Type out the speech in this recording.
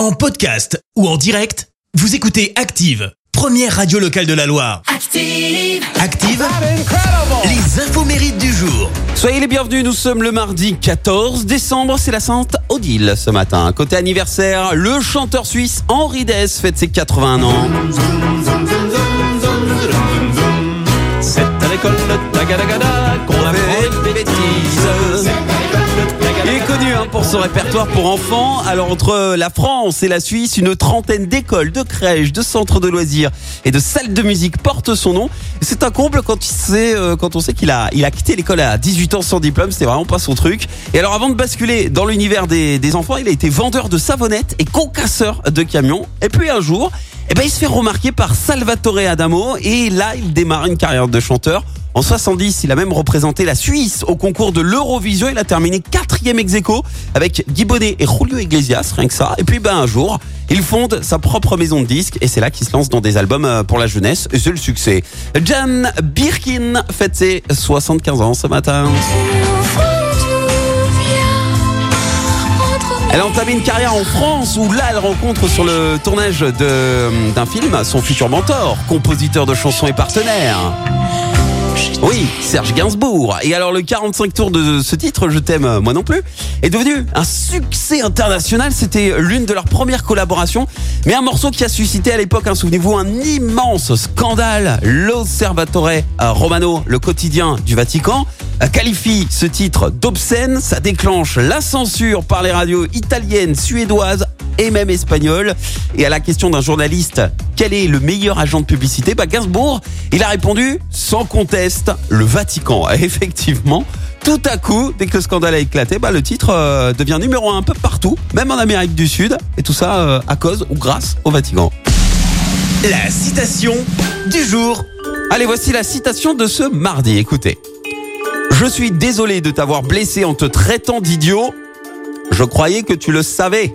En podcast ou en direct, vous écoutez Active, première radio locale de la Loire. Active. Active, les infos mérites du jour. Soyez les bienvenus, nous sommes le mardi 14 décembre, c'est la Sainte Odile ce matin. Côté anniversaire, le chanteur suisse Henri Dess fête ses 81 ans. C'est à l'école de Tagadagada qu'on fait des bêtises. Hein, pour son répertoire pour enfants. Alors entre la France et la Suisse, une trentaine d'écoles, de crèches, de centres de loisirs et de salles de musique portent son nom. C'est un comble euh, quand on sait qu'il a, quitté l'école à 18 ans sans diplôme. C'était vraiment pas son truc. Et alors avant de basculer dans l'univers des, des enfants, il a été vendeur de savonnettes et concasseur de camions. Et puis un jour, eh ben, il se fait remarquer par Salvatore Adamo et là, il démarre une carrière de chanteur. En 70, il a même représenté la Suisse au concours de l'Eurovision. Il a terminé quatrième ex aequo avec Guy Bonnet et Julio Iglesias, rien que ça. Et puis, ben, un jour, il fonde sa propre maison de disques et c'est là qu'il se lance dans des albums euh, pour la jeunesse et c'est le succès. Jan Birkin fête ses 75 ans ce matin. Elle a entamé une carrière en France où là elle rencontre sur le tournage d'un film son futur mentor, compositeur de chansons et partenaire. Oui, Serge Gainsbourg. Et alors le 45 tours de ce titre, Je t'aime euh, moi non plus, est devenu un succès international. C'était l'une de leurs premières collaborations, mais un morceau qui a suscité à l'époque, hein, souvenez-vous, un immense scandale. L'Osservatore euh, Romano, le quotidien du Vatican, euh, qualifie ce titre d'obscène. Ça déclenche la censure par les radios italiennes, suédoises et même espagnoles. Et à la question d'un journaliste, quel est le meilleur agent de publicité? Bah Gainsbourg, il a répondu sans conteste, le Vatican. Effectivement, tout à coup, dès que le scandale a éclaté, bah, le titre euh, devient numéro un un peu partout, même en Amérique du Sud, et tout ça euh, à cause ou grâce au Vatican. La citation du jour. Allez, voici la citation de ce mardi. Écoutez. Je suis désolé de t'avoir blessé en te traitant d'idiot. Je croyais que tu le savais.